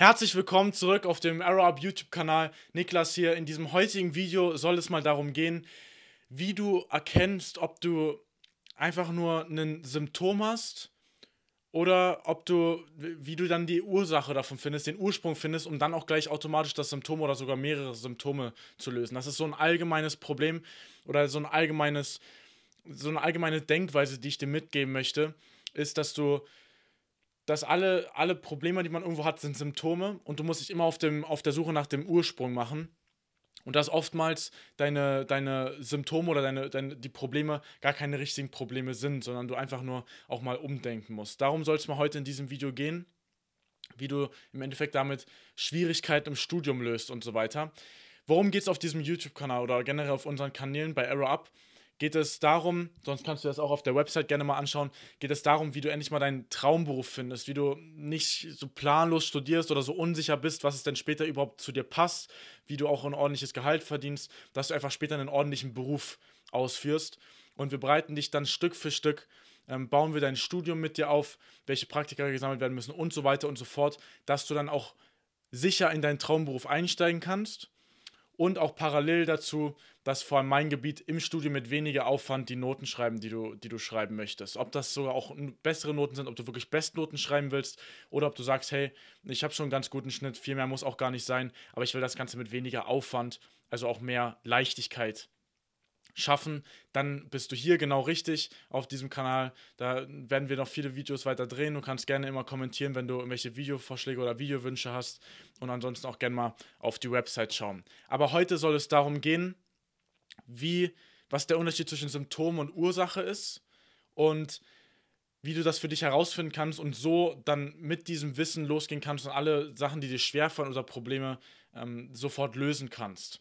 Herzlich willkommen zurück auf dem Arrow Up YouTube-Kanal. Niklas hier. In diesem heutigen Video soll es mal darum gehen, wie du erkennst, ob du einfach nur ein Symptom hast oder ob du, wie du dann die Ursache davon findest, den Ursprung findest, um dann auch gleich automatisch das Symptom oder sogar mehrere Symptome zu lösen. Das ist so ein allgemeines Problem oder so ein allgemeines, so eine allgemeine Denkweise, die ich dir mitgeben möchte, ist, dass du dass alle, alle Probleme, die man irgendwo hat, sind Symptome und du musst dich immer auf, dem, auf der Suche nach dem Ursprung machen. Und dass oftmals deine, deine Symptome oder deine, deine, die Probleme gar keine richtigen Probleme sind, sondern du einfach nur auch mal umdenken musst. Darum soll es mal heute in diesem Video gehen, wie du im Endeffekt damit Schwierigkeiten im Studium löst und so weiter. Worum geht es auf diesem YouTube-Kanal oder generell auf unseren Kanälen bei Arrow Up? Geht es darum, sonst kannst du das auch auf der Website gerne mal anschauen, geht es darum, wie du endlich mal deinen Traumberuf findest, wie du nicht so planlos studierst oder so unsicher bist, was es denn später überhaupt zu dir passt, wie du auch ein ordentliches Gehalt verdienst, dass du einfach später einen ordentlichen Beruf ausführst. Und wir bereiten dich dann Stück für Stück, ähm, bauen wir dein Studium mit dir auf, welche Praktika gesammelt werden müssen und so weiter und so fort, dass du dann auch sicher in deinen Traumberuf einsteigen kannst und auch parallel dazu, dass vor allem mein Gebiet im Studium mit weniger Aufwand die Noten schreiben, die du, die du schreiben möchtest. Ob das sogar auch bessere Noten sind, ob du wirklich Bestnoten schreiben willst oder ob du sagst, hey, ich habe schon einen ganz guten Schnitt, viel mehr muss auch gar nicht sein, aber ich will das Ganze mit weniger Aufwand, also auch mehr Leichtigkeit schaffen, dann bist du hier genau richtig auf diesem Kanal. Da werden wir noch viele Videos weiter drehen. Du kannst gerne immer kommentieren, wenn du irgendwelche Videovorschläge oder Videowünsche hast und ansonsten auch gerne mal auf die Website schauen. Aber heute soll es darum gehen, wie, was der Unterschied zwischen Symptom und Ursache ist und wie du das für dich herausfinden kannst und so dann mit diesem Wissen losgehen kannst und alle Sachen, die dir schwerfallen oder Probleme ähm, sofort lösen kannst.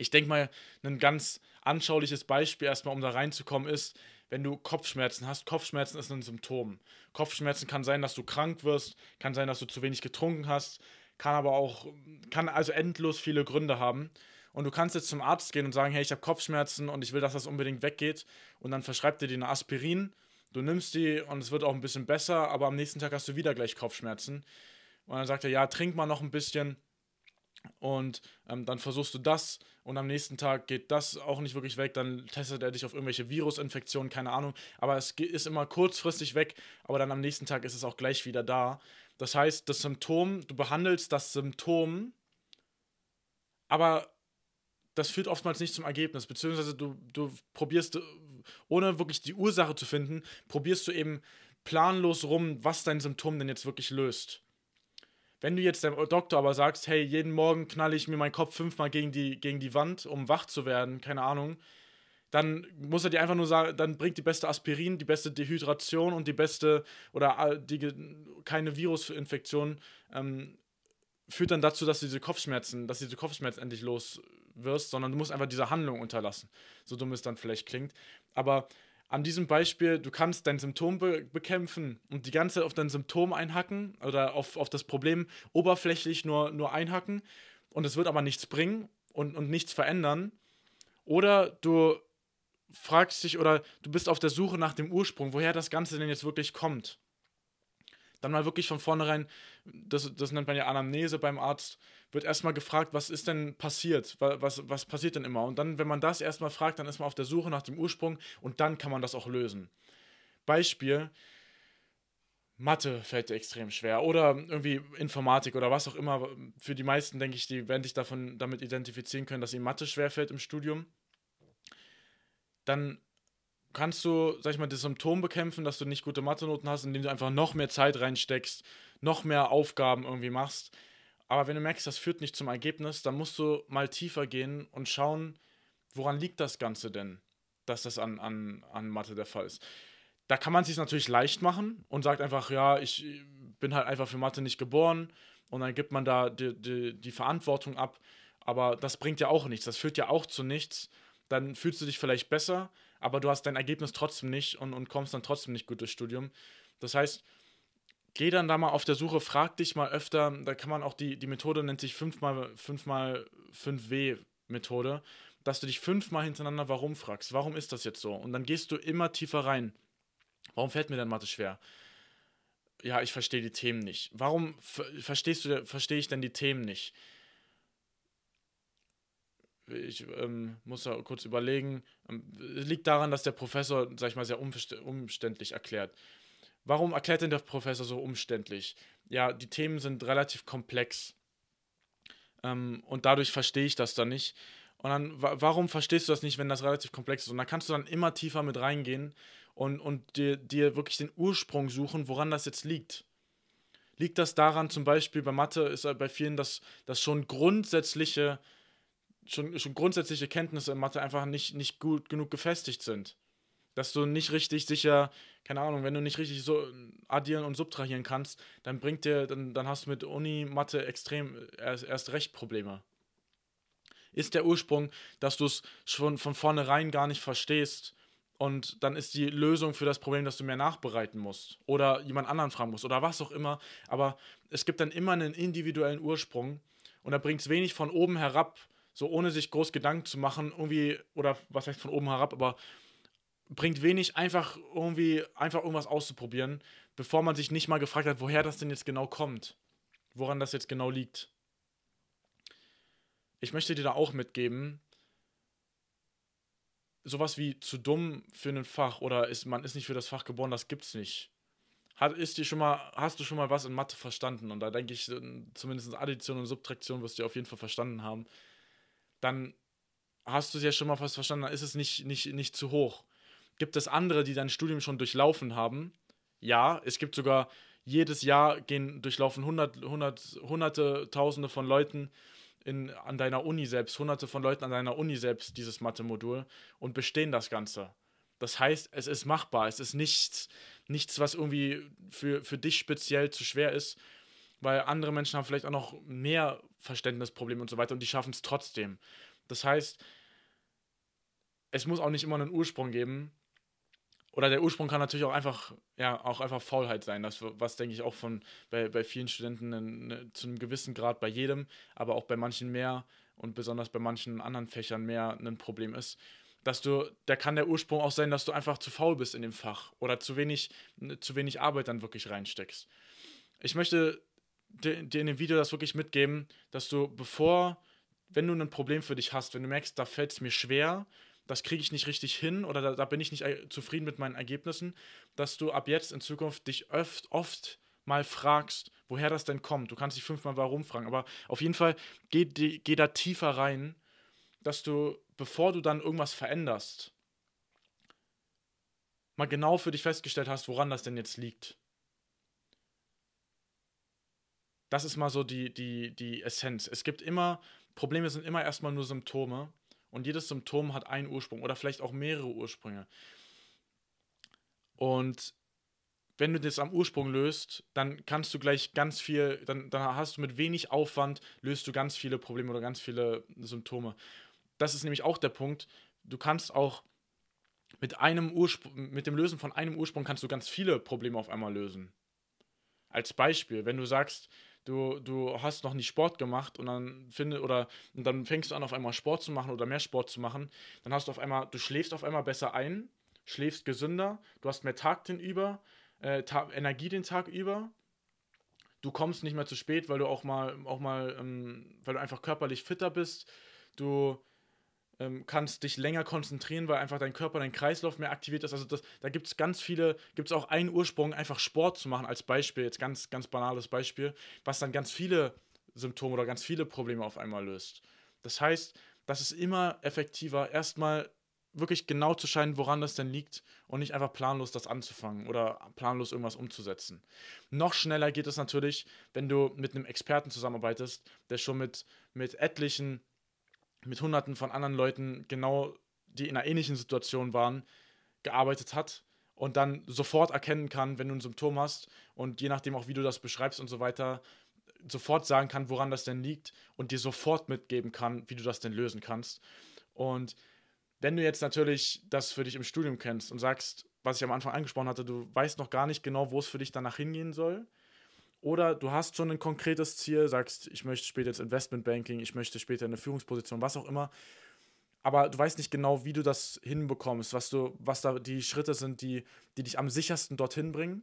Ich denke mal, ein ganz anschauliches Beispiel erstmal, um da reinzukommen, ist, wenn du Kopfschmerzen hast. Kopfschmerzen ist ein Symptom. Kopfschmerzen kann sein, dass du krank wirst, kann sein, dass du zu wenig getrunken hast, kann aber auch, kann also endlos viele Gründe haben. Und du kannst jetzt zum Arzt gehen und sagen, hey, ich habe Kopfschmerzen und ich will, dass das unbedingt weggeht. Und dann verschreibt er dir eine Aspirin. Du nimmst die und es wird auch ein bisschen besser, aber am nächsten Tag hast du wieder gleich Kopfschmerzen. Und dann sagt er, ja, trink mal noch ein bisschen und ähm, dann versuchst du das und am nächsten Tag geht das auch nicht wirklich weg, dann testet er dich auf irgendwelche Virusinfektionen, keine Ahnung, aber es ist immer kurzfristig weg, aber dann am nächsten Tag ist es auch gleich wieder da. Das heißt, das Symptom, du behandelst das Symptom, aber das führt oftmals nicht zum Ergebnis, beziehungsweise du, du probierst, ohne wirklich die Ursache zu finden, probierst du eben planlos rum, was dein Symptom denn jetzt wirklich löst. Wenn du jetzt dem Doktor aber sagst, hey, jeden Morgen knalle ich mir meinen Kopf fünfmal gegen die, gegen die Wand, um wach zu werden, keine Ahnung, dann muss er dir einfach nur sagen, dann bringt die beste Aspirin, die beste Dehydration und die beste oder die keine Virusinfektion ähm, führt dann dazu, dass du diese Kopfschmerzen, dass diese Kopfschmerzen endlich los wirst, sondern du musst einfach diese Handlung unterlassen. So dumm es dann vielleicht klingt. Aber an diesem Beispiel, du kannst dein Symptom be bekämpfen und die ganze Zeit auf dein Symptom einhacken oder auf, auf das Problem oberflächlich nur, nur einhacken und es wird aber nichts bringen und, und nichts verändern. Oder du fragst dich oder du bist auf der Suche nach dem Ursprung, woher das Ganze denn jetzt wirklich kommt dann mal wirklich von vornherein, das, das nennt man ja Anamnese beim Arzt, wird erstmal gefragt, was ist denn passiert? Was, was passiert denn immer? Und dann, wenn man das erstmal fragt, dann ist man auf der Suche nach dem Ursprung und dann kann man das auch lösen. Beispiel, Mathe fällt dir extrem schwer oder irgendwie Informatik oder was auch immer. Für die meisten, denke ich, die werden sich davon damit identifizieren können, dass ihnen Mathe schwer fällt im Studium. Dann kannst du, sag ich mal, das Symptom bekämpfen, dass du nicht gute Mathe-Noten hast, indem du einfach noch mehr Zeit reinsteckst, noch mehr Aufgaben irgendwie machst. Aber wenn du merkst, das führt nicht zum Ergebnis, dann musst du mal tiefer gehen und schauen, woran liegt das Ganze denn, dass das an, an, an Mathe der Fall ist. Da kann man es sich natürlich leicht machen und sagt einfach, ja, ich bin halt einfach für Mathe nicht geboren und dann gibt man da die, die, die Verantwortung ab. Aber das bringt ja auch nichts, das führt ja auch zu nichts. Dann fühlst du dich vielleicht besser, aber du hast dein Ergebnis trotzdem nicht und, und kommst dann trotzdem nicht gut durchs Studium. Das heißt, geh dann da mal auf der Suche, frag dich mal öfter, da kann man auch die, die Methode nennt sich 5x5w Methode, dass du dich fünfmal hintereinander warum fragst. Warum ist das jetzt so? Und dann gehst du immer tiefer rein. Warum fällt mir denn Mathe schwer? ja, ich verstehe die Themen nicht. Warum verstehst du, verstehe ich denn die Themen nicht? Ich ähm, muss da kurz überlegen. Ähm, liegt daran, dass der Professor, sag ich mal, sehr umständlich erklärt. Warum erklärt denn der Professor so umständlich? Ja, die Themen sind relativ komplex. Ähm, und dadurch verstehe ich das dann nicht. Und dann, warum verstehst du das nicht, wenn das relativ komplex ist? Und dann kannst du dann immer tiefer mit reingehen und, und dir, dir wirklich den Ursprung suchen, woran das jetzt liegt. Liegt das daran, zum Beispiel bei Mathe ist bei vielen, dass, dass schon grundsätzliche, schon, schon grundsätzliche Kenntnisse in Mathe einfach nicht, nicht gut genug gefestigt sind. Dass du nicht richtig sicher, keine Ahnung, wenn du nicht richtig so addieren und subtrahieren kannst, dann bringt dir, dann, dann hast du mit Uni-Mathe extrem erst, erst recht Probleme ist der Ursprung, dass du es schon von vornherein gar nicht verstehst und dann ist die Lösung für das Problem, dass du mehr nachbereiten musst oder jemand anderen fragen musst oder was auch immer. Aber es gibt dann immer einen individuellen Ursprung und da bringt es wenig von oben herab, so ohne sich groß Gedanken zu machen, irgendwie, oder was heißt von oben herab, aber bringt wenig einfach irgendwie, einfach irgendwas auszuprobieren, bevor man sich nicht mal gefragt hat, woher das denn jetzt genau kommt. Woran das jetzt genau liegt. Ich möchte dir da auch mitgeben, sowas wie zu dumm für ein Fach oder ist, man ist nicht für das Fach geboren, das gibt's nicht. Hat, ist dir schon mal, hast du schon mal was in Mathe verstanden? Und da denke ich, zumindest Addition und Subtraktion wirst du auf jeden Fall verstanden haben. Dann hast du es ja schon mal fast verstanden, dann ist es nicht, nicht, nicht zu hoch. Gibt es andere, die dein Studium schon durchlaufen haben? Ja, es gibt sogar jedes Jahr gehen durchlaufen hundert, hundert, hunderte, tausende von Leuten in, an deiner Uni selbst, hunderte von Leuten an deiner Uni selbst dieses Mathe-Modul und bestehen das Ganze. Das heißt, es ist machbar. Es ist nichts, nichts was irgendwie für, für dich speziell zu schwer ist, weil andere Menschen haben vielleicht auch noch mehr Verständnisprobleme und so weiter und die schaffen es trotzdem. Das heißt, es muss auch nicht immer einen Ursprung geben, oder der Ursprung kann natürlich auch einfach, ja, auch einfach Faulheit sein. Das, was denke ich auch von bei, bei vielen Studenten in, zu einem gewissen Grad bei jedem, aber auch bei manchen mehr und besonders bei manchen anderen Fächern mehr ein Problem ist. Dass du, da kann der Ursprung auch sein, dass du einfach zu faul bist in dem Fach oder zu wenig, zu wenig Arbeit dann wirklich reinsteckst. Ich möchte dir, dir in dem Video das wirklich mitgeben, dass du, bevor, wenn du ein Problem für dich hast, wenn du merkst, da fällt es mir schwer, das kriege ich nicht richtig hin oder da, da, bin ich nicht zufrieden mit meinen Ergebnissen, dass du ab jetzt in Zukunft dich oft, oft mal fragst, woher das denn kommt. Du kannst dich fünfmal warum fragen, aber auf jeden Fall geh, geh da tiefer rein, dass du, bevor du dann irgendwas veränderst, mal genau für dich festgestellt hast, woran das denn jetzt liegt. Das ist mal so die, die, die Essenz. Es gibt immer, Probleme sind immer erstmal nur Symptome und jedes Symptom hat einen Ursprung oder vielleicht auch mehrere Ursprünge. Und wenn du das am Ursprung löst, dann kannst du gleich ganz viel, dann, dann hast du mit wenig Aufwand, löst du ganz viele Probleme oder ganz viele Symptome. Das ist nämlich auch der Punkt. Du kannst auch mit einem Ursprung, mit dem Lösen von einem Ursprung kannst du ganz viele Probleme auf einmal lösen. Als Beispiel, wenn du sagst, du, du hast noch nie Sport gemacht und dann finde oder dann fängst du an auf einmal Sport zu machen oder mehr Sport zu machen, dann hast du auf einmal, du schläfst auf einmal besser ein, schläfst gesünder, du hast mehr Tag den über, äh, Tag, Energie den Tag über. Du kommst nicht mehr zu spät, weil du auch mal, auch mal, ähm, weil du einfach körperlich fitter bist. Du ähm, kannst dich länger konzentrieren, weil einfach dein Körper, dein Kreislauf mehr aktiviert ist. Also das, da gibt es ganz viele, gibt es auch einen Ursprung, einfach Sport zu machen als Beispiel, jetzt ganz, ganz banales Beispiel, was dann ganz viele Symptome oder ganz viele Probleme auf einmal löst. Das heißt, das ist immer effektiver, erstmal wirklich genau zu scheinen, woran das denn liegt und nicht einfach planlos das anzufangen oder planlos irgendwas umzusetzen. Noch schneller geht es natürlich, wenn du mit einem Experten zusammenarbeitest, der schon mit, mit etlichen mit hunderten von anderen Leuten genau, die in einer ähnlichen Situation waren, gearbeitet hat und dann sofort erkennen kann, wenn du ein Symptom hast und je nachdem auch, wie du das beschreibst und so weiter, sofort sagen kann, woran das denn liegt und dir sofort mitgeben kann, wie du das denn lösen kannst. Und wenn du jetzt natürlich das für dich im Studium kennst und sagst, was ich am Anfang angesprochen hatte, du weißt noch gar nicht genau, wo es für dich danach hingehen soll, oder du hast schon ein konkretes Ziel, sagst, ich möchte später jetzt Investmentbanking, ich möchte später eine Führungsposition, was auch immer. Aber du weißt nicht genau, wie du das hinbekommst, was, du, was da die Schritte sind, die, die dich am sichersten dorthin bringen.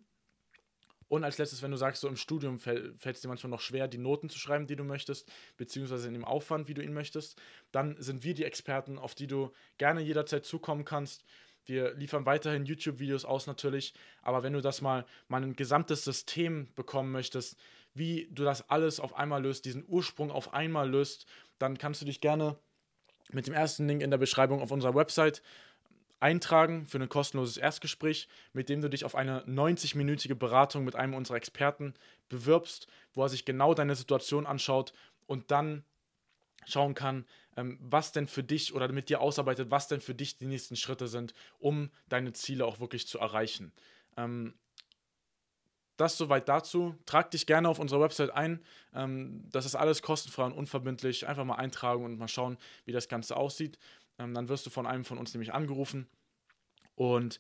Und als letztes, wenn du sagst, so im Studium fällt es dir manchmal noch schwer, die Noten zu schreiben, die du möchtest, beziehungsweise in dem Aufwand, wie du ihn möchtest, dann sind wir die Experten, auf die du gerne jederzeit zukommen kannst. Wir liefern weiterhin YouTube-Videos aus natürlich, aber wenn du das mal, mal ein gesamtes System bekommen möchtest, wie du das alles auf einmal löst, diesen Ursprung auf einmal löst, dann kannst du dich gerne mit dem ersten Link in der Beschreibung auf unserer Website eintragen für ein kostenloses Erstgespräch, mit dem du dich auf eine 90-minütige Beratung mit einem unserer Experten bewirbst, wo er sich genau deine Situation anschaut und dann schauen kann, ähm, was denn für dich oder mit dir ausarbeitet, was denn für dich die nächsten Schritte sind, um deine Ziele auch wirklich zu erreichen. Ähm, das soweit dazu. Trag dich gerne auf unserer Website ein. Ähm, das ist alles kostenfrei und unverbindlich. Einfach mal eintragen und mal schauen, wie das Ganze aussieht. Dann wirst du von einem von uns nämlich angerufen. Und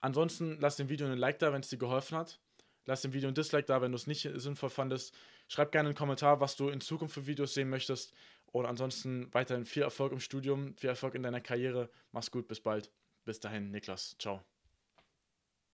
ansonsten lass dem Video einen Like da, wenn es dir geholfen hat. Lass dem Video ein Dislike da, wenn du es nicht sinnvoll fandest. Schreib gerne einen Kommentar, was du in Zukunft für Videos sehen möchtest. Und ansonsten weiterhin viel Erfolg im Studium, viel Erfolg in deiner Karriere. Mach's gut, bis bald. Bis dahin, Niklas. Ciao.